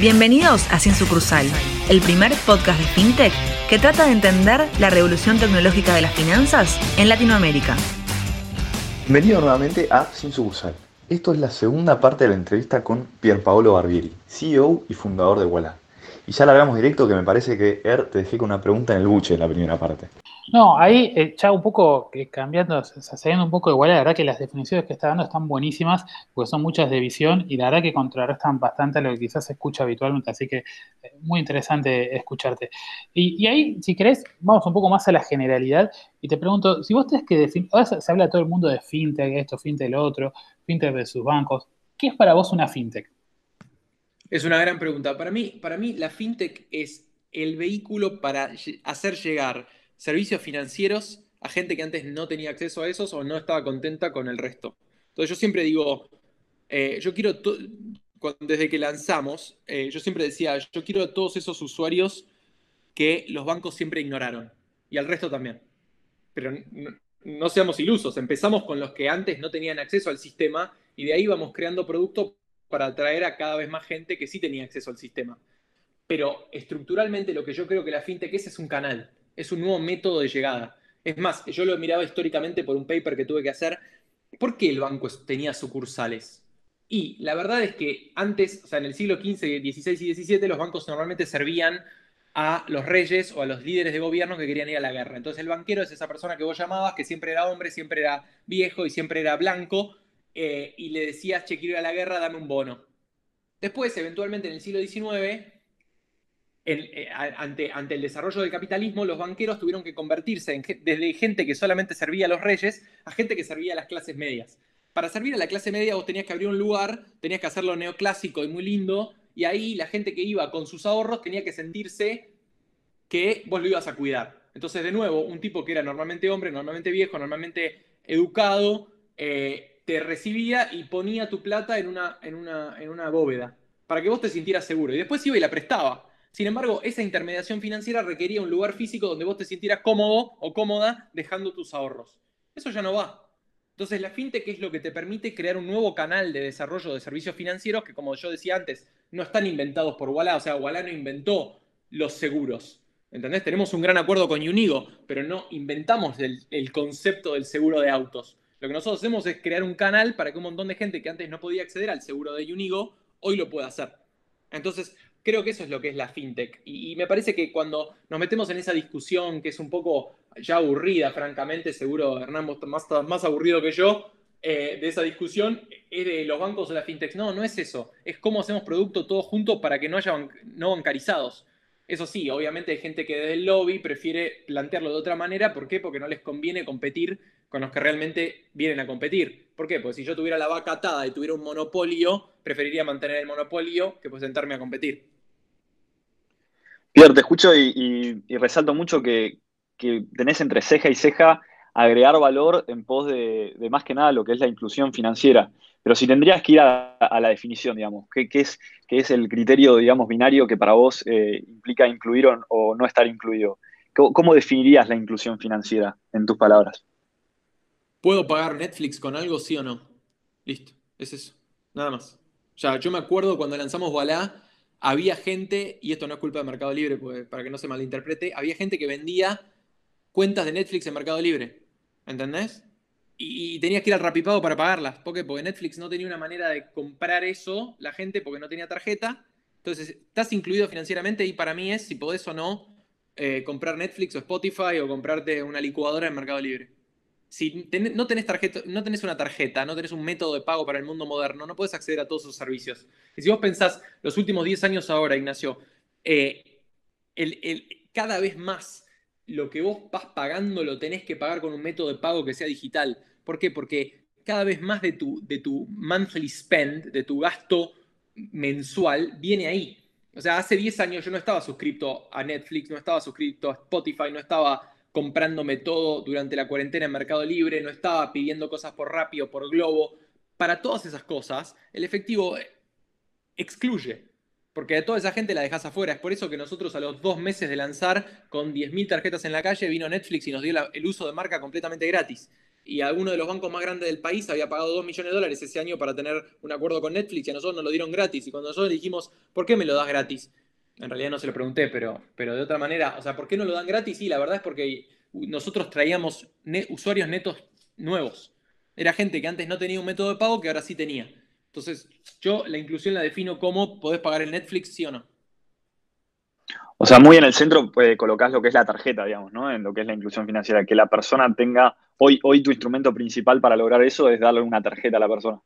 Bienvenidos a Sin Sucursal, el primer podcast de FinTech que trata de entender la revolución tecnológica de las finanzas en Latinoamérica. Bienvenido nuevamente a Sin Sucursal. Esto es la segunda parte de la entrevista con Pierpaolo Barbieri, CEO y fundador de Walla. Y ya la hagamos directo que me parece que Er te dejé con una pregunta en el buche en la primera parte. No, ahí eh, ya un poco cambiando, saliendo un poco igual, la verdad que las definiciones que está dando están buenísimas, porque son muchas de visión y la verdad que contrarrestan bastante a lo que quizás se escucha habitualmente, así que eh, muy interesante escucharte. Y, ahí, si querés, vamos un poco más a la generalidad y te pregunto, si vos tenés que ahora se habla todo el mundo de fintech, esto, fintech, lo otro, fintech de sus bancos, ¿qué es para vos una fintech? Es una gran pregunta. Para mí, para mí la fintech es el vehículo para hacer llegar servicios financieros a gente que antes no tenía acceso a esos o no estaba contenta con el resto. Entonces yo siempre digo, eh, yo quiero, desde que lanzamos, eh, yo siempre decía, yo quiero a todos esos usuarios que los bancos siempre ignoraron y al resto también. Pero no, seamos ilusos, empezamos con los que antes no tenían acceso al sistema y de ahí vamos creando productos para atraer a cada vez más gente que sí tenía acceso al sistema. Pero estructuralmente lo que yo creo que la fintech es es un canal es un nuevo método de llegada. Es más, yo lo miraba históricamente por un paper que tuve que hacer. ¿Por qué el banco tenía sucursales? Y la verdad es que antes, o sea, en el siglo XV, XVI y XVII, los bancos normalmente servían a los reyes o a los líderes de gobierno que querían ir a la guerra. Entonces el banquero es esa persona que vos llamabas, que siempre era hombre, siempre era viejo y siempre era blanco, eh, y le decías, che, quiero ir a la guerra, dame un bono. Después, eventualmente en el siglo XIX, eh, ante, el desarrollo del capitalismo, los banqueros tuvieron que convertirse en, desde gente que solamente servía a los reyes a gente que servía a las clases medias. Para servir a la clase media vos tenías que abrir un lugar, tenías que hacerlo neoclásico y muy lindo, y ahí la gente que iba con sus ahorros tenía que sentirse que vos lo ibas a cuidar. Entonces, de nuevo, un tipo que era normalmente hombre, normalmente viejo, normalmente educado, eh, te recibía y ponía tu plata en, una, en una bóveda para que vos te sintieras seguro. Y después iba y la prestaba. Sin embargo, esa intermediación financiera requería un lugar físico donde vos te sintieras cómodo o cómoda dejando tus ahorros. Eso ya no va. Entonces, la fintech es lo que te permite crear un nuevo canal de desarrollo de servicios financieros que, como yo decía antes, no están inventados por Walla. O sea, Walla no inventó los seguros. ¿Entendés? Tenemos un gran acuerdo con Unigo, pero no inventamos el, concepto del seguro de autos. Lo que nosotros hacemos es crear un canal para que un montón de gente que antes no podía acceder al seguro de Unigo hoy lo pueda hacer. Entonces, creo que eso es lo que es la fintech. Y, me parece que cuando nos metemos en esa discusión, que es un poco ya aburrida, francamente, seguro Hernán más, más aburrido que yo, eh, de esa discusión, es de los bancos o la fintech. No, no es eso. Es cómo hacemos producto todos juntos para que no haya no bancarizados. Eso sí, obviamente hay gente que desde el lobby prefiere plantearlo de otra manera. ¿Por qué? Porque no les conviene competir con los que realmente vienen a competir. ¿Por qué? Pues si yo tuviera la vaca atada y tuviera un monopolio, preferiría mantener el monopolio que pues sentarme a competir. Pierre, te escucho y, resalto mucho que, tenés entre ceja y ceja agregar valor en pos de, más que nada lo que es la inclusión financiera. Pero si tendrías que ir a, la definición, digamos, ¿qué, es, es, el criterio, digamos, binario que para vos eh, implica incluir o, no estar incluido? ¿Cómo definirías la inclusión financiera en tus palabras? ¿Puedo pagar Netflix con algo, sí o no? Listo, es eso, nada más. Sea, yo me acuerdo cuando lanzamos Wallah, había gente, y esto no es culpa de Mercado Libre, para que no se malinterprete, había gente que vendía cuentas de Netflix en Mercado Libre. ¿Entendés? Y, tenías que ir al Rapipago para pagarlas. ¿Por qué? Porque Netflix no tenía una manera de comprar eso, la gente, porque no tenía tarjeta. Entonces, estás incluido financieramente y para mí es si podés o no eh, comprar Netflix o Spotify o comprarte una licuadora en Mercado Libre si no, tenés tarjeta, no tenés una tarjeta, no tenés un método de pago para el mundo moderno, no puedes acceder a todos esos servicios. Y si vos pensás los últimos 10 años ahora, Ignacio, eh, cada vez más lo que vos vas pagando lo tenés que pagar con un método de pago que sea digital. ¿Por qué? Porque cada vez más de tu, de tu monthly spend, de tu gasto mensual, viene ahí. O sea, hace 10 años yo no estaba suscrito a Netflix, no estaba suscrito a Spotify, no estaba comprándome todo durante la cuarentena en Mercado Libre, no estaba pidiendo cosas por Rappi o por Globo. Para todas esas cosas, el efectivo excluye, porque a toda esa gente la dejas afuera. Es por eso que nosotros a los dos meses de lanzar, con 10.000 tarjetas en la calle, vino Netflix y nos dio el uso de marca completamente gratis. y alguno de los bancos más grandes del país había pagado 2 millones de dólares ese año para tener un acuerdo con Netflix y a nosotros nos lo dieron gratis. Y cuando nosotros dijimos, ¿por qué me lo das gratis? En realidad no se lo pregunté, pero, pero de otra manera, o sea, ¿por qué no lo dan gratis? Sí, la verdad es porque nosotros traíamos usuarios netos nuevos. Era gente que antes no tenía un método de pago que ahora sí tenía. Entonces, yo la inclusión la defino como podés pagar el Netflix, sí o no. O sea, muy en el centro pues, colocás lo que es la tarjeta, digamos, ¿no? En lo que es la inclusión financiera, que la persona tenga, hoy, hoy tu instrumento principal para lograr eso es darle una tarjeta a la persona.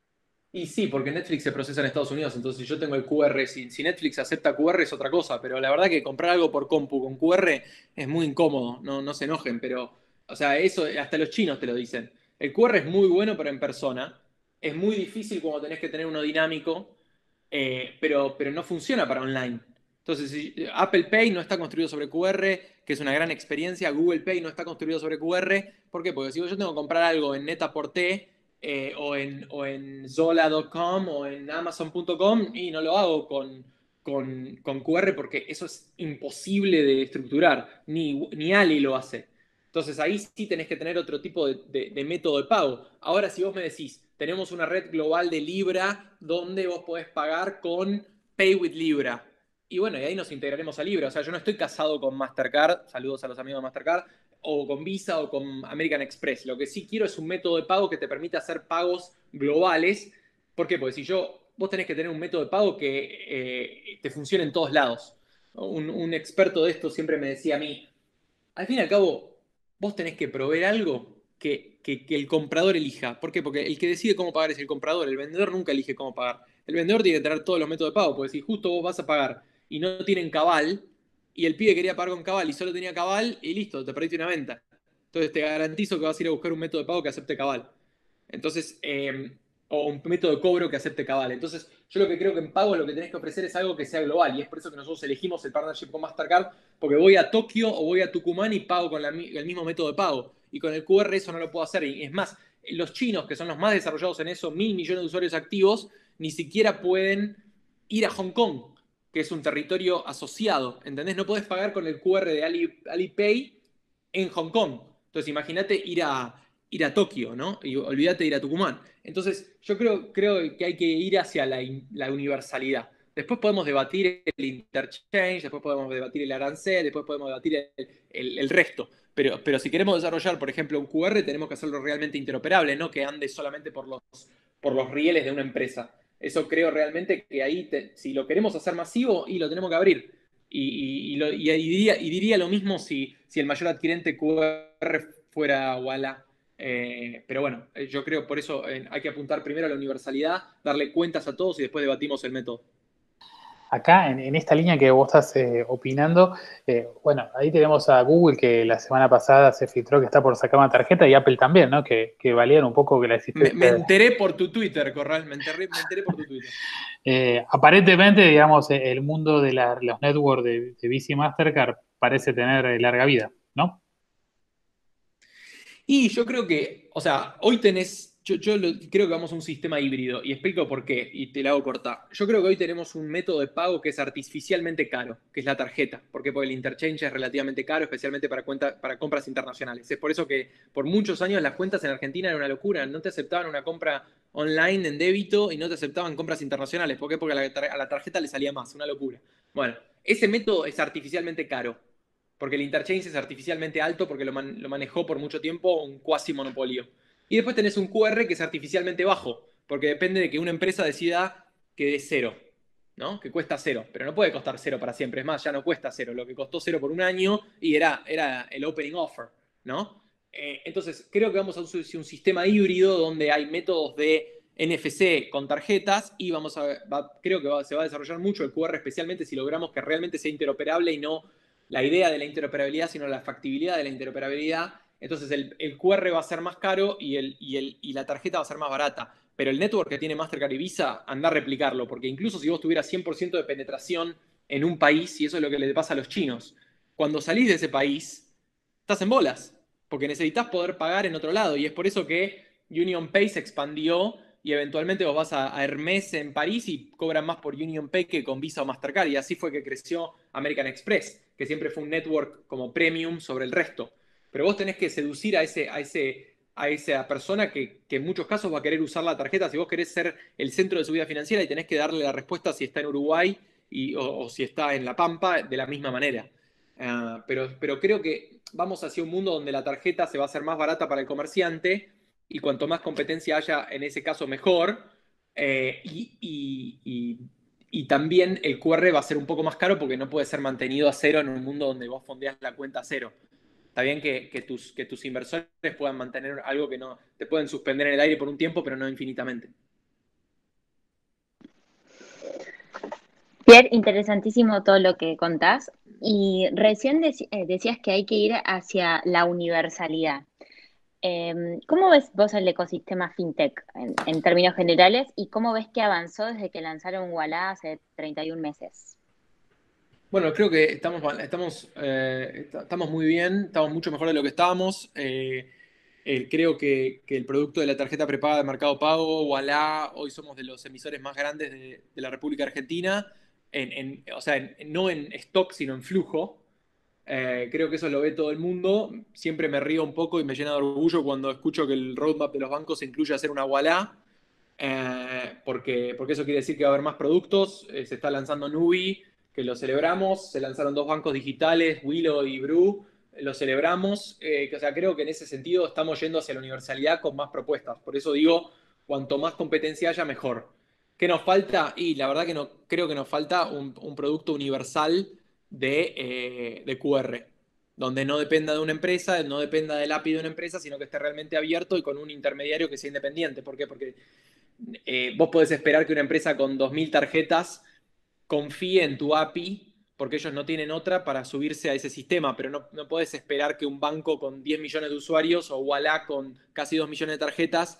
Y sí, porque Netflix se procesa en Estados Unidos, entonces si yo tengo el QR, si, si, Netflix acepta QR es otra cosa, pero la verdad que comprar algo por compu con QR es muy incómodo, no, no se enojen, pero, o sea, eso hasta los chinos te lo dicen. El QR es muy bueno, pero en persona, es muy difícil cuando tenés que tener uno dinámico, eh, pero, pero no funciona para online. Entonces, Apple Pay no está construido sobre QR, que es una gran experiencia, Google Pay no está construido sobre QR. ¿Por qué? Porque si yo tengo que comprar algo en Netaporté eh, o en, o en Zola.com o en Amazon.com y no lo hago con, con, QR porque eso es imposible de estructurar, ni, ni Ali lo hace. Entonces ahí sí tenés que tener otro tipo de, método de pago. Ahora, si vos me decís, tenemos una red global de Libra donde vos podés pagar con Pay with Libra y bueno, y ahí nos integraremos a Libra. O sea, yo no estoy casado con Mastercard, saludos a los amigos de Mastercard, o con Visa o con American Express. Lo que sí quiero es un método de pago que te permita hacer pagos globales. ¿Por qué? Porque si yo, vos tenés que tener un método de pago que eh, te funcione en todos lados. Un, experto de esto siempre me decía a mí, al fin y al cabo, vos tenés que proveer algo que, que, el comprador elija. ¿Por qué? Porque el que decide cómo pagar es el comprador. El vendedor nunca elige cómo pagar. El vendedor tiene que tener todos los métodos de pago. Porque si justo vos vas a pagar y no tienen cabal, y el pibe quería pagar con cabal y solo tenía cabal, y listo, te perdiste una venta. Entonces te garantizo que vas a ir a buscar un método de pago que acepte cabal. Entonces, em, o un método de cobro que acepte cabal. Entonces, yo lo que creo que en pago lo que tenés que ofrecer es algo que sea global. Y es por eso que nosotros elegimos el partnership con Mastercard, porque voy a Tokio o voy a Tucumán y pago con el mismo método de pago. Y con el QR eso no lo puedo hacer. Y es más, los chinos, que son los más desarrollados en eso, mil millones de usuarios activos, ni siquiera pueden ir a Hong Kong que es un territorio asociado, ¿entendés? No puedes pagar con el QR de Alipay en Hong Kong. Entonces, imagínate ir a, ir a Tokio, ¿no? Y olvídate de ir a Tucumán. Entonces, yo creo, creo que hay que ir hacia la, universalidad. Después podemos debatir el interchange, después podemos debatir el arancel, después podemos debatir el, resto. Pero, pero si queremos desarrollar, por ejemplo, un QR, tenemos que hacerlo realmente interoperable, no que ande solamente por los, por los rieles de una empresa. Eso creo realmente que ahí, si lo queremos hacer masivo, y lo tenemos que abrir. Y, diría, lo mismo si, si, el mayor adquirente QR fuera Walla. Eh, pero bueno, eh, yo creo por eso eh, hay que apuntar primero a la universalidad, darle cuentas a todos y después debatimos el método acá en, esta línea que vos estás eh, opinando, eh, bueno, ahí tenemos a Google que la semana pasada se filtró que está por sacar una tarjeta y Apple también, ¿no? Que, que valían un poco que la existencia. Me, enteré por tu Twitter, Corral, me enteré, por tu Twitter. Eh, aparentemente, digamos, el mundo de los networks de, de Visa y Mastercard parece tener larga vida, ¿no? Y yo creo que, o sea, hoy tenés yo, creo que vamos a un sistema híbrido y explico por qué y te la hago cortar. Yo creo que hoy tenemos un método de pago que es artificialmente caro, que es la tarjeta. ¿Por? Porque el interchange es relativamente caro, especialmente para, para compras internacionales. Es por eso que por muchos años las cuentas en Argentina eran una locura. No te aceptaban una compra online en débito y no te aceptaban compras internacionales. ¿Por qué? Porque a la, tarjeta le salía más, una locura. Bueno, ese método es artificialmente caro. Porque el interchange es artificialmente alto porque lo, lo manejó por mucho tiempo un cuasi monopolio. Y después tenés un QR que es artificialmente bajo, porque depende de que una empresa decida que dé cero, ¿no? Que cuesta cero, pero no puede costar cero para siempre. Es más, ya no cuesta cero, lo que costó cero por un año y era, era el opening offer, ¿no? Eh, entonces, creo que vamos a usar un sistema híbrido donde hay métodos de NFC con tarjetas y vamos a, creo que se va a desarrollar mucho el QR, especialmente si logramos que realmente sea interoperable y no la idea de la interoperabilidad, sino la factibilidad de la interoperabilidad entonces el, QR va a ser más caro y, la tarjeta va a ser más barata. Pero el network que tiene Mastercard y Visa, anda a replicarlo, porque incluso si vos tuvieras 100% de penetración en un país, y eso es lo que le pasa a los chinos, cuando salís de ese país, estás en bolas, porque necesitas poder pagar en otro lado. Y es por eso que Union Pay se expandió y eventualmente vos vas a Hermes en París y cobran más por Union Pay que con Visa o Mastercard. Y así fue que creció American Express, que siempre fue un network como premium sobre el resto. Pero vos tenés que seducir a ese, a ese a esa persona que, en muchos casos va a querer usar la tarjeta. Si vos querés ser el centro de su vida financiera y tenés que darle la respuesta si está en Uruguay o, si está en La Pampa de la misma manera. Ah, pero, pero creo que vamos hacia un mundo donde la tarjeta se va a hacer más barata para el comerciante y cuanto más competencia haya en ese caso mejor. Eh, y, también el QR va a ser un poco más caro porque no puede ser mantenido a cero en un mundo donde vos fondeas la cuenta a cero. Está bien que, tus, que tus inversores puedan mantener algo que no te pueden suspender en el aire por un tiempo, pero no infinitamente. Pierre, interesantísimo todo lo que contás. Y recién eh, decías que hay que ir hacia la universalidad. Em, ¿Cómo ves vos el ecosistema fintech en, términos generales y cómo ves que avanzó desde que lanzaron Walla hace 31 meses? Bueno, creo que estamos, estamos, eh, estamos muy bien, estamos mucho mejor de lo que estábamos. Eh, eh, creo que, el producto de la tarjeta prepaga de Mercado Pago, Walla, hoy somos de los emisores más grandes de, la República Argentina, en, o sea, no en stock, sino en flujo. creo que eso lo ve todo el mundo. Siempre me río un poco y me llena de orgullo cuando escucho que el roadmap de los bancos incluye hacer una Walla, porque, porque eso quiere decir que va a haber más productos. se está lanzando Nubi que lo celebramos. Se lanzaron dos bancos digitales, Willow y Bru. Lo celebramos. Eh, o sea, creo que en ese sentido estamos yendo hacia la universalidad con más propuestas. Por eso digo, cuanto más competencia haya, mejor. ¿Qué nos falta? Y la verdad que no, creo que nos falta un, producto universal de, eh, de, QR, donde no dependa de una empresa, no dependa del API de una empresa, sino que esté realmente abierto y con un intermediario que sea independiente. ¿Por qué? Porque eh, vos podés esperar que una empresa con 2.000 tarjetas confíe en tu API, porque ellos no tienen otra para subirse a ese sistema, pero no, no puedes esperar que un banco con 10 millones de usuarios o Walla con casi 2 millones de tarjetas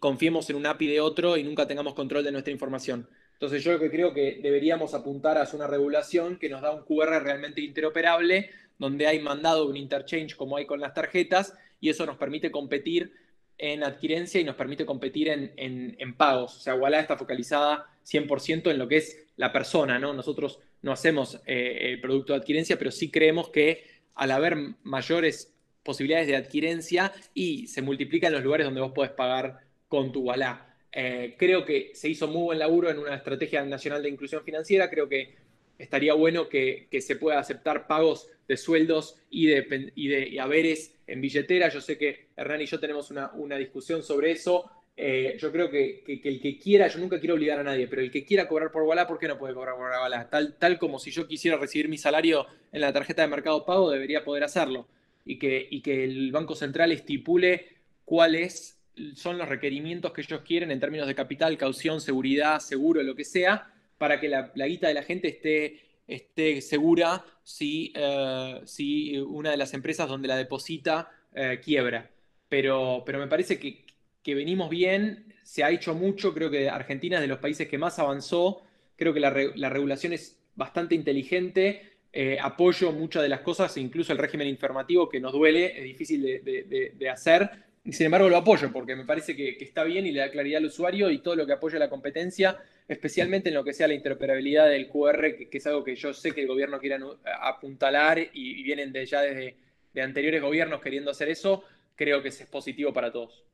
confiemos en un API de otro y nunca tengamos control de nuestra información. Entonces yo creo que deberíamos apuntar a una regulación que nos da un QR realmente interoperable, donde hay mandado un interchange como hay con las tarjetas, y eso nos permite competir en adquirencia y nos permite competir en, en, pagos. O sea, Walla está focalizada 100% en lo que es la persona, ¿no? Nosotros no hacemos eh, el producto de adquirencia, pero sí creemos que al haber mayores posibilidades de adquirencia y se multiplican los lugares donde vos podés pagar con tu Walla. Eh, creo que se hizo muy buen laburo en una estrategia nacional de inclusión financiera. Creo que estaría bueno que, se pueda aceptar pagos de sueldos y de, y de haberes en billetera. Yo sé que Hernán y yo tenemos una, una discusión sobre eso. Eh, yo creo que, el que quiera, yo nunca quiero obligar a nadie, pero el que quiera cobrar por Walla, ¿por qué no puede cobrar por Walla? Tal, tal como si yo quisiera recibir mi salario en la tarjeta de mercado pago, debería poder hacerlo. Y que, y que el Banco Central estipule cuáles son los requerimientos que ellos quieren en términos de capital, caución, seguridad, seguro, lo que sea, para que la, guita de la gente esté, esté segura si, eh, si una de las empresas donde la deposita eh, quiebra. Pero, pero me parece que, que venimos bien, se ha hecho mucho, creo que Argentina es de los países que más avanzó, creo que la, regulación es bastante inteligente, eh, apoyo muchas de las cosas, incluso el régimen informativo que nos duele, es difícil de, hacer, y sin embargo lo apoyo porque me parece que, está bien y le da claridad al usuario y todo lo que apoya la competencia, especialmente en lo que sea la interoperabilidad del QR, que, es algo que yo sé que el gobierno quiere apuntalar y, vienen de, ya desde de anteriores gobiernos queriendo hacer eso, creo que es positivo para todos.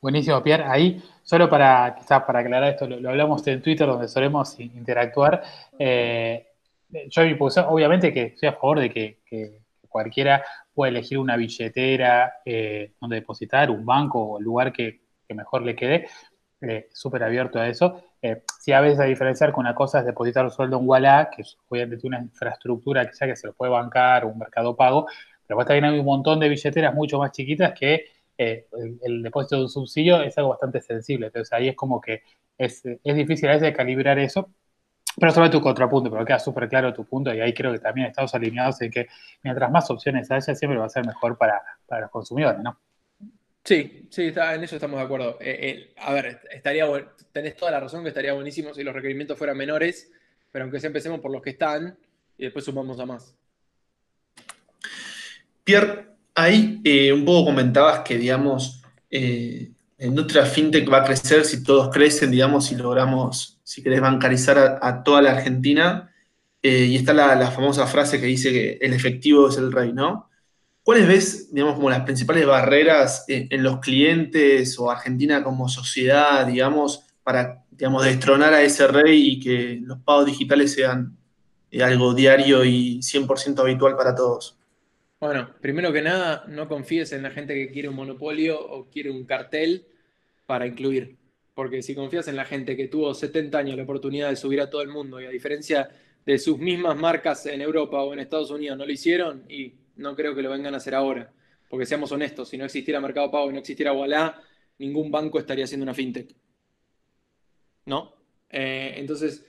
Buenísimo, Pierre. Ahí, solo para, quizás para aclarar esto, lo, hablamos en Twitter donde solemos interactuar. Eh, yo obviamente que estoy a favor de que, cualquiera pueda elegir una billetera eh, donde depositar, un banco o el lugar que, mejor le quede. Eh, súper abierto a eso. si a veces a diferenciar con una cosa es depositar un sueldo en Walla, que es obviamente una infraestructura que sea que se lo puede bancar, un mercado pago, pero también hay un montón de billeteras mucho más chiquitas que eh, el, depósito de un subsidio es algo bastante sensible. Entonces ahí es como que es, difícil a veces calibrar eso. Pero sobre tu contrapunto, pero queda súper claro tu punto y ahí creo que también estamos alineados en que mientras más opciones haya, siempre va a ser mejor para, los consumidores, ¿no? Sí, sí, en eso estamos de acuerdo. Eh, eh, a ver, estaría tenés toda la razón que estaría buenísimo si los requerimientos fueran menores, pero aunque sea empecemos por los que están y después sumamos a más. Pierre, Ahí eh, un poco comentabas que, digamos, eh, nuestra fintech va a crecer si todos crecen, digamos, si logramos, si querés bancarizar a, toda la Argentina. Eh, y está la, famosa frase que dice que el efectivo es el rey, ¿no? ¿cuáles ves, digamos, como las principales barreras en, los clientes o Argentina como sociedad, digamos, para, digamos, destronar a ese rey y que los pagos digitales sean eh, algo diario y 100% habitual para todos? Bueno, primero que nada, no confíes en la gente que quiere un monopolio o quiere un cartel para incluir. Porque si confías en la gente que tuvo 70 años la oportunidad de subir a todo el mundo y a diferencia de sus mismas marcas en Europa o en Estados Unidos no lo hicieron y no creo que lo vengan a hacer ahora. Porque seamos honestos, si no existiera Mercado Pago y no existiera Wallah, ningún banco estaría haciendo una fintech. ¿No? Eh, entonces,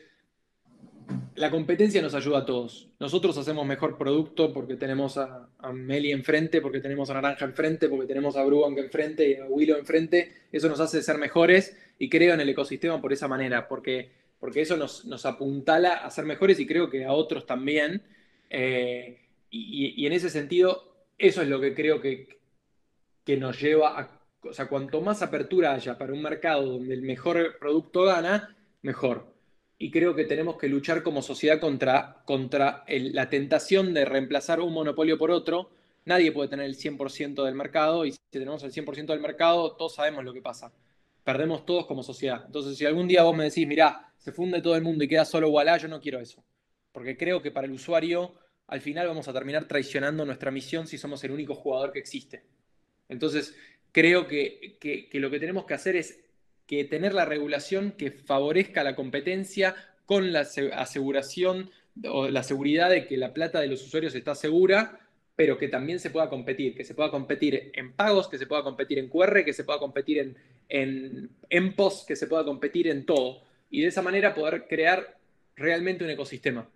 la competencia nos ayuda a todos. Nosotros hacemos mejor producto porque tenemos a, Meli enfrente, porque tenemos a Naranja enfrente, porque tenemos a Brubank enfrente y a Willow enfrente. Eso nos hace ser mejores y creo en el ecosistema por esa manera, porque, porque eso nos, nos apuntala a ser mejores y creo que a otros también. Eh, y, en ese sentido, eso es lo que creo que, que nos lleva a... O sea, cuanto más apertura haya para un mercado donde el mejor producto gana, mejor. Y creo que tenemos que luchar como sociedad contra, contra la tentación de reemplazar un monopolio por otro. Nadie puede tener el 100% del mercado y si tenemos el 100% del mercado, todos sabemos lo que pasa. Perdemos todos como sociedad. Entonces, si algún día vos me decís, mirá, se funde todo el mundo y queda solo Wallah, yo no quiero eso. Porque creo que para el usuario al final vamos a terminar traicionando nuestra misión si somos el único jugador que existe. Entonces, creo que, lo que tenemos que hacer es que tener la regulación que favorezca la competencia con la aseguración o la seguridad de que la plata de los usuarios está segura, pero que también se pueda competir, que se pueda competir en pagos, que se pueda competir en QR, que se pueda competir en, en, en post, que se pueda competir en todo. Y de esa manera poder crear realmente un ecosistema.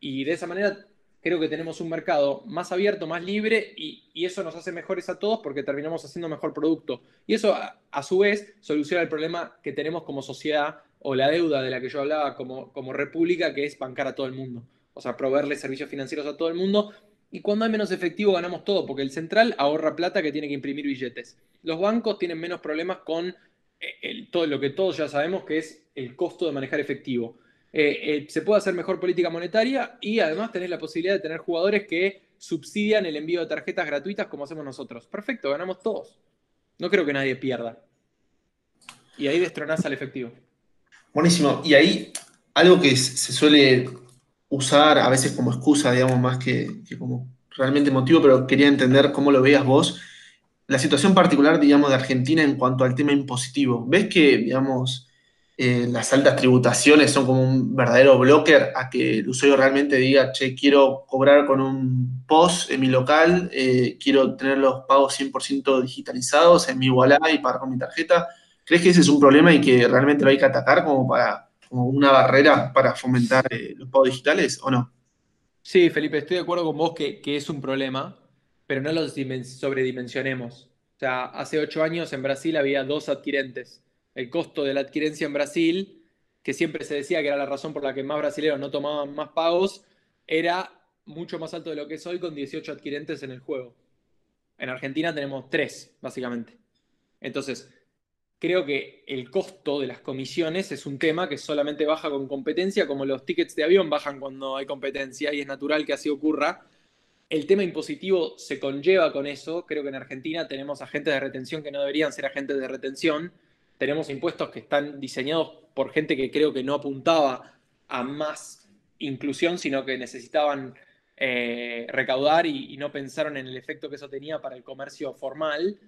Y de esa manera creo que tenemos un mercado más abierto, más libre y, eso nos hace mejores a todos porque terminamos haciendo mejor producto. Y eso a, su vez soluciona el problema que tenemos como sociedad o la deuda de la que yo hablaba como, como república, que es bancar a todo el mundo. O sea, proveerle servicios financieros a todo el mundo. Y cuando hay menos efectivo ganamos todo, porque el central ahorra plata que tiene que imprimir billetes. Los bancos tienen menos problemas con eh, todo lo que todos ya sabemos que es el costo de manejar efectivo. Eh, eh, se puede hacer mejor política monetaria y además tenés la posibilidad de tener jugadores que subsidian el envío de tarjetas gratuitas como hacemos nosotros. Perfecto, ganamos todos. No creo que nadie pierda. Y ahí destronás al efectivo. Buenísimo. Y ahí algo que se suele usar a veces como excusa, digamos, más que, como realmente motivo, pero quería entender cómo lo veías vos. La situación particular, digamos, de Argentina en cuanto al tema impositivo. ¿Ves que, digamos, eh, las altas tributaciones son como un verdadero blocker a que el usuario realmente diga, che, quiero cobrar con un POS en mi local, eh, quiero tener los pagos 100% digitalizados en mi wallet y pagar con mi tarjeta. ¿Crees que ese es un problema y que realmente lo hay que atacar como, para, como una barrera para fomentar eh, los pagos digitales o no? Sí, Felipe, estoy de acuerdo con vos que, que es un problema, pero no lo sobredimensionemos. O sea, hace ocho años en Brasil había dos adquirentes el costo de la adquirencia en Brasil, que siempre se decía que era la razón por la que más brasileños no tomaban más pagos, era mucho más alto de lo que es hoy con 18 adquirentes en el juego. En Argentina tenemos 3, básicamente. Entonces, creo que el costo de las comisiones es un tema que solamente baja con competencia, como los tickets de avión bajan cuando hay competencia y es natural que así ocurra. El tema impositivo se conlleva con eso. Creo que en Argentina tenemos agentes de retención que no deberían ser agentes de retención tenemos impuestos que están diseñados por gente que creo que no apuntaba a más inclusión, sino que necesitaban eh, recaudar y, no pensaron en el efecto que eso tenía para el comercio formal.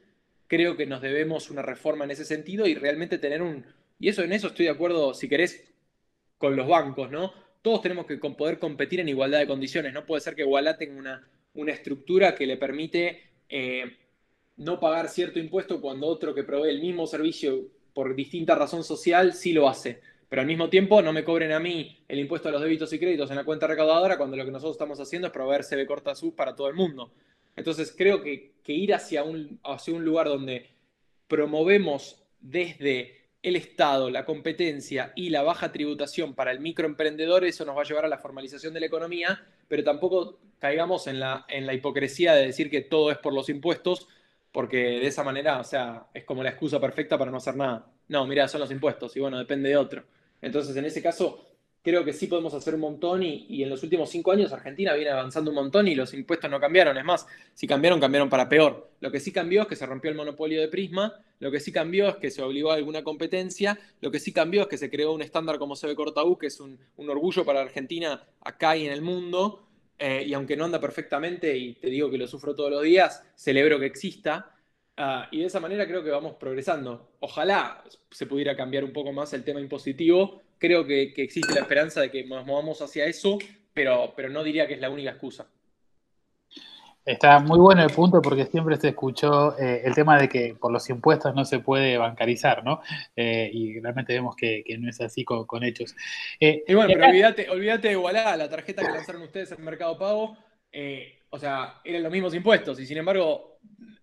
Creo que nos debemos una reforma en ese sentido y realmente tener un... Y eso en eso estoy de acuerdo, si querés, con los bancos, ¿no? Todos tenemos que poder competir en igualdad de condiciones. No puede ser que Wallah tenga una, una estructura que le permite eh, no pagar cierto impuesto cuando otro que provee el mismo servicio por distinta razón social sí lo hace. Pero al mismo tiempo no me cobren a mí el impuesto a los débitos y créditos en la cuenta recaudadora cuando lo que nosotros estamos haciendo es proveer CB corta SUS para todo el mundo. Entonces creo que, ir hacia un, hacia un lugar donde promovemos desde el Estado, la competencia y la baja tributación para el microemprendedor, eso nos va a llevar a la formalización de la economía, pero tampoco caigamos en la, en la hipocresía de decir que todo es por los impuestos, porque de esa manera, o sea, es como la excusa perfecta para no hacer nada. No, mira, son los impuestos y bueno, depende de otro. Entonces, en ese caso, creo que sí podemos hacer un montón y, en los últimos cinco años Argentina viene avanzando un montón y los impuestos no cambiaron. Es más, si cambiaron, cambiaron para peor. Lo que sí cambió es que se rompió el monopolio de Prisma, lo que sí cambió es que se obligó a alguna competencia, lo que sí cambió es que se creó un estándar como CB Cortaú, que es un, orgullo para Argentina acá y en el mundo. Eh, y aunque no anda perfectamente, y te digo que lo sufro todos los días, celebro que exista. Ah, y de esa manera creo que vamos progresando. Ojalá se pudiera cambiar un poco más el tema impositivo, creo que, existe la esperanza de que nos movamos hacia eso, pero, pero no diría que es la única excusa. Está muy bueno el punto porque siempre se escuchó eh, el tema de que por los impuestos no se puede bancarizar, ¿no? Eh, y realmente vemos que, no es así con, hechos. Eh, y bueno, pero olvídate, olvídate de Wallah, la tarjeta que lanzaron ustedes en Mercado Pago, o sea, eran los mismos impuestos y sin embargo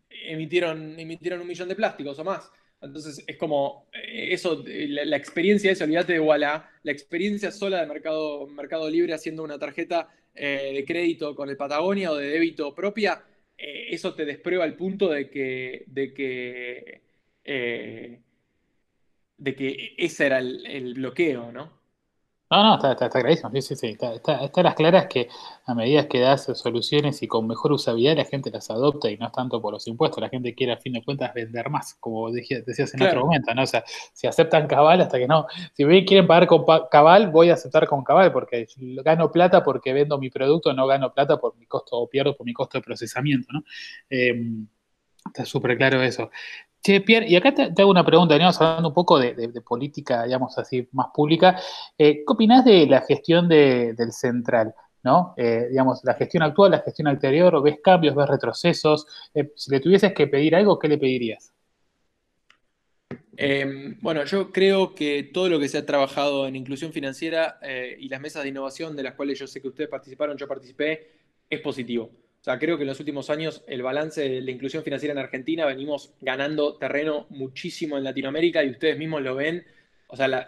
emitieron, emitieron un millón de plásticos o más. Entonces es como eso, la, experiencia eso, olvídate de Walla, la experiencia sola de Mercado, Mercado Libre haciendo una tarjeta eh, de crédito con el Patagonia o de débito propia, eh, eso te desprueba el punto de que, de que, de que ese era el bloqueo, ¿no? No, no, está, está, clarísimo, sí, sí, sí. Está, está, las claras que a medida que das soluciones y con mejor usabilidad la gente las adopta y no es tanto por los impuestos, la gente quiere a fin de cuentas vender más, como decías en otro momento, ¿no? O sea, si aceptan cabal hasta que no, si quieren pagar con cabal, voy a aceptar con cabal porque gano plata porque vendo mi producto, no gano plata por mi costo o pierdo por mi costo de procesamiento, ¿no? Em, está súper claro eso. Che, Pierre, y acá te, hago una pregunta, veníamos hablando un poco de, política, digamos así, más pública. Eh, ¿Qué opinás de la gestión del central? ¿no? Eh, digamos, la gestión actual, la gestión anterior, ¿ves cambios, ves retrocesos? Eh, si le tuvieses que pedir algo, ¿qué le pedirías? Em, bueno, yo creo que todo lo que se ha trabajado en inclusión financiera y las mesas de innovación de las cuales yo sé que ustedes participaron, yo participé, es positivo. O sea, creo que en los últimos años el balance de la inclusión financiera en Argentina venimos ganando terreno muchísimo en Latinoamérica y ustedes mismos lo ven. O sea,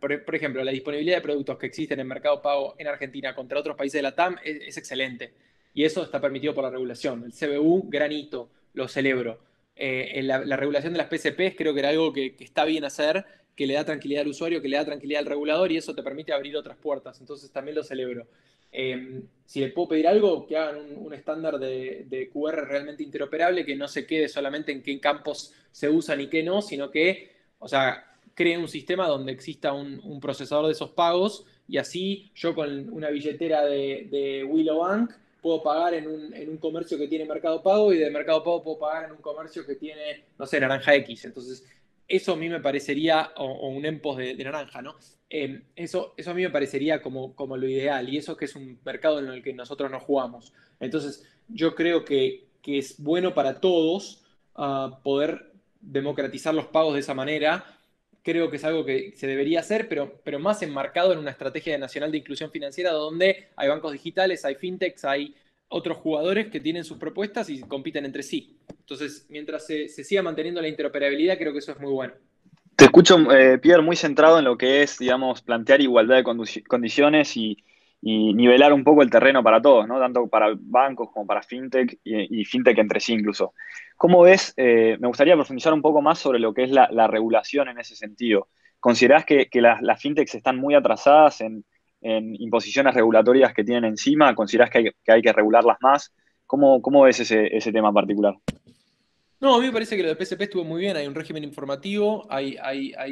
por, ejemplo, la disponibilidad de productos que existen en Mercado Pago en Argentina contra otros países de la TAM es, excelente. Y eso está permitido por la regulación. El CBU, granito, lo celebro. Eh, la, regulación de las PCPs creo que era algo que está bien hacer, que le da tranquilidad al usuario, que le da tranquilidad al regulador y eso te permite abrir otras puertas. Entonces también lo celebro. Em, si le puedo pedir algo, que hagan un, estándar de, QR realmente interoperable, que no se quede solamente en qué campos se usan y qué no, sino que, o sea, creen un sistema donde exista un, procesador de esos pagos y así yo con una billetera de, de Willow Bank puedo pagar en un, en un, comercio que tiene Mercado Pago y de Mercado Pago puedo pagar en un comercio que tiene, no sé, Naranja X. Entonces, eso a mí me parecería, o, un EMPOS de, naranja, ¿no? Em, eso, eso a mí me parecería como, como lo ideal, y eso que es un mercado en el que nosotros no jugamos. Entonces, yo creo que, es bueno para todos ah, poder democratizar los pagos de esa manera. Creo que es algo que se debería hacer, pero, pero más enmarcado en una estrategia nacional de inclusión financiera donde hay bancos digitales, hay fintechs, hay otros jugadores que tienen sus propuestas y compiten entre sí. Entonces, mientras se, siga manteniendo la interoperabilidad, creo que eso es muy bueno. Te escucho, eh, Pierre, muy centrado en lo que es, digamos, plantear igualdad de condiciones y, nivelar un poco el terreno para todos, ¿no? Tanto para bancos como para fintech y, fintech entre sí incluso. ¿Cómo ves? Eh, me gustaría profundizar un poco más sobre lo que es la, regulación en ese sentido. ¿Considerás que, las, las fintechs están muy atrasadas en, en imposiciones regulatorias que tienen encima? ¿Considerás que hay que, regularlas más? ¿Cómo, ves ese, tema particular? No, a mí me parece que lo de PSP estuvo muy bien. Hay un régimen informativo, hay,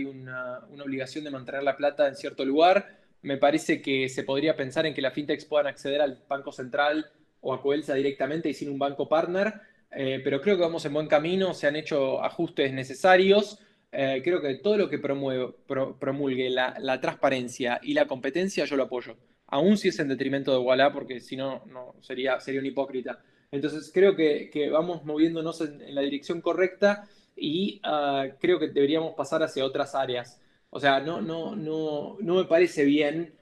una, obligación de mantener la plata en cierto lugar. Me parece que se podría pensar en que las fintechs puedan acceder al Banco Central o a Coelsa directamente y sin un banco partner. Eh, pero creo que vamos en buen camino, se han hecho ajustes necesarios. Eh, creo que todo lo que promueve, promulgue la, transparencia y la competencia, yo lo apoyo. Aún si es en detrimento de Walla, porque si no, no sería, sería un hipócrita. Entonces creo que, vamos moviéndonos en, la dirección correcta y ah, creo que deberíamos pasar hacia otras áreas. O sea, no, no, no, no me parece bien,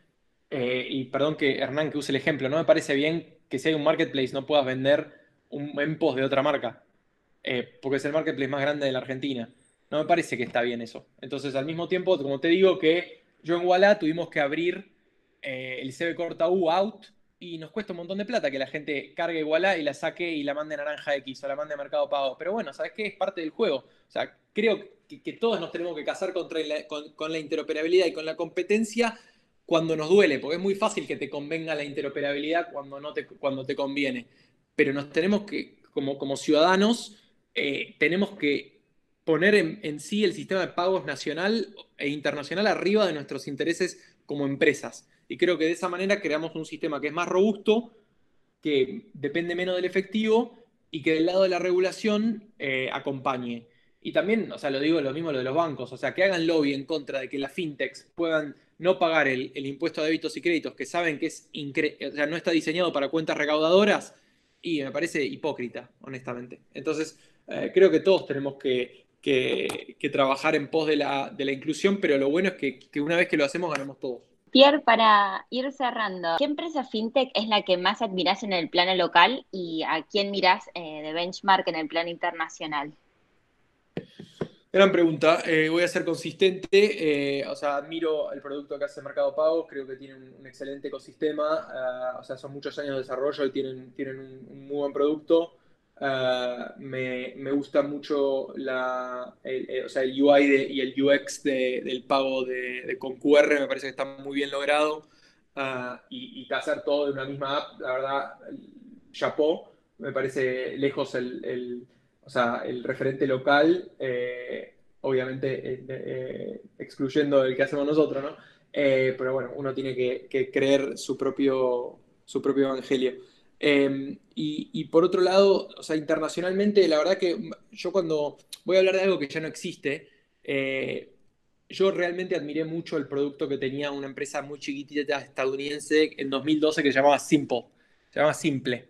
eh, y perdón que Hernán que use el ejemplo, no me parece bien que si hay un marketplace no puedas vender un post de otra marca, eh, porque es el marketplace más grande de la Argentina. No me parece que está bien eso. Entonces, al mismo tiempo, como te digo, que yo en Walla tuvimos que abrir eh, el CB Corta U out y nos cuesta un montón de plata que la gente cargue Walla y la saque y la mande Naranja X o la mande a Mercado Pago. Pero bueno, ¿sabes qué? Es parte del juego. O sea, creo que, todos nos tenemos que casar contra con, la interoperabilidad y con la competencia cuando nos duele, porque es muy fácil que te convenga la interoperabilidad cuando, no te, cuando te conviene. Pero nos tenemos que, como, como ciudadanos, eh, tenemos que poner en, sí el sistema de pagos nacional e internacional arriba de nuestros intereses como empresas. Y creo que de esa manera creamos un sistema que es más robusto, que depende menos del efectivo y que del lado de la regulación eh, acompañe. Y también, o sea, lo digo lo mismo lo de los bancos, o sea, que hagan lobby en contra de que las fintechs puedan no pagar el, impuesto de débitos y créditos, que saben que es no está diseñado para cuentas recaudadoras, y me parece hipócrita, honestamente. Entonces, eh, creo que todos tenemos que, trabajar en pos de la, inclusión, pero lo bueno es que, una vez que lo hacemos ganamos todos. Pierre, para ir cerrando, ¿qué empresa fintech es la que más admiras en el plano local y a quién miras eh, de benchmark en el plano internacional? Gran pregunta. Eh, voy a ser consistente. o sea, admiro el producto que hace Mercado Pago. Creo que tiene un, excelente ecosistema. Ah, o sea, son muchos años de desarrollo y tienen, tienen un muy buen producto. Ah, me, gusta mucho la, el, eh, o sea, el UI y el UX del pago de, con QR, me parece que está muy bien logrado. Uh, y, y, hacer todo de una misma app, la verdad, chapeau, me parece lejos el, o sea, el referente local, eh, obviamente eh, excluyendo el que hacemos nosotros, ¿no? pero bueno, uno tiene que, que creer su propio, su propio evangelio. Em, y, por otro lado, o sea, internacionalmente, la verdad que yo cuando voy a hablar de algo que ya no existe, eh, yo realmente admiré mucho el producto que tenía una empresa muy chiquitita estadounidense en 2012 que se llamaba Simple, se llamaba Simple.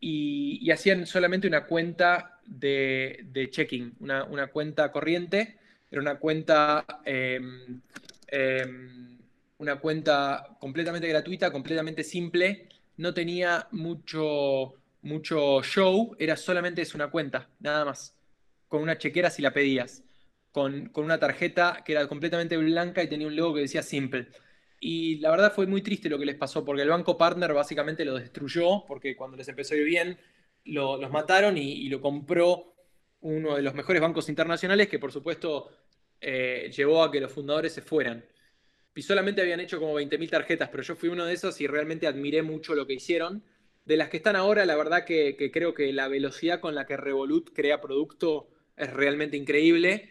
Y, hacían solamente una cuenta de, checking, una, cuenta corriente, era una cuenta, em, em, una cuenta completamente gratuita, completamente simple, no tenía mucho, mucho show, era solamente una cuenta, nada más. Con una chequera si la pedías. Con, una tarjeta que era completamente blanca y tenía un logo que decía Simple. Y la verdad fue muy triste lo que les pasó, porque el banco partner básicamente lo destruyó, porque cuando les empezó a ir bien, los mataron y, lo compró uno de los mejores bancos internacionales, que por supuesto eh, llevó a que los fundadores se fueran y solamente habían hecho como 20.000 tarjetas, pero yo fui uno de esos y realmente admiré mucho lo que hicieron. De las que están ahora, la verdad que, creo que la velocidad con la que Revolut crea producto es realmente increíble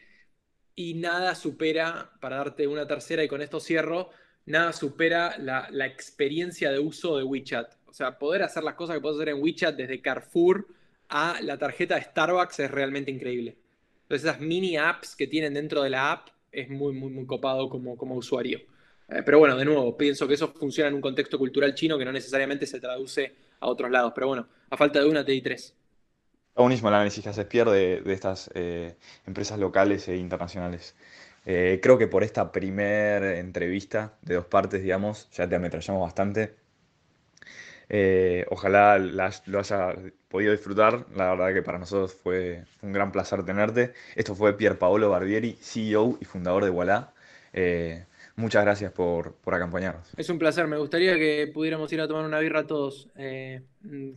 y nada supera, para darte una tercera y con esto cierro, nada supera la, experiencia de uso de WeChat. O sea, poder hacer las cosas que puedes hacer en WeChat desde Carrefour a la tarjeta de Starbucks es realmente increíble. Entonces esas mini apps que tienen dentro de la app es muy, muy, muy copado como, como usuario. Eh, pero bueno, de nuevo, pienso que eso funciona en un contexto cultural chino que no necesariamente se traduce a otros lados. Pero bueno, a falta de una te di tres. Está buenísimo el análisis que haces, Pierre, de, estas eh, empresas locales e internacionales. Eh, creo que por esta primera entrevista de dos partes, digamos, ya te ametrallamos bastante. Ojalá lo haya podido disfrutar. La verdad que para nosotros fue un gran placer tenerte. Esto fue Pier Paolo Barbieri, CEO y fundador de Walla. Muchas gracias por, acompañarnos. Es un placer, me gustaría que pudiéramos ir a tomar una birra todos eh,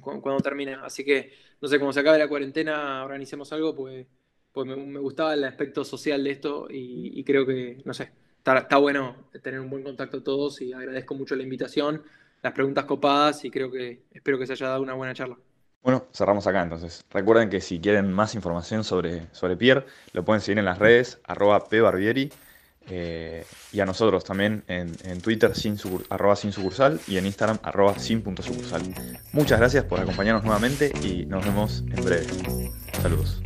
cuando, termine. Así que, no sé, cuando se acabe la cuarentena, organicemos algo, pues, pues me, gustaba el aspecto social de esto y, creo que, no sé, está, bueno tener un buen contacto todos y agradezco mucho la invitación, las preguntas copadas y creo que espero que se haya dado una buena charla. Bueno, cerramos acá entonces. Recuerden que si quieren más información sobre, sobre Pierre, lo pueden seguir en las redes, arroba pbarbieri eh, y a nosotros también en, Twitter sin, arroba sin sucursal y en Instagram arroba sin punto. Muchas gracias por acompañarnos nuevamente y nos vemos en breve. Saludos.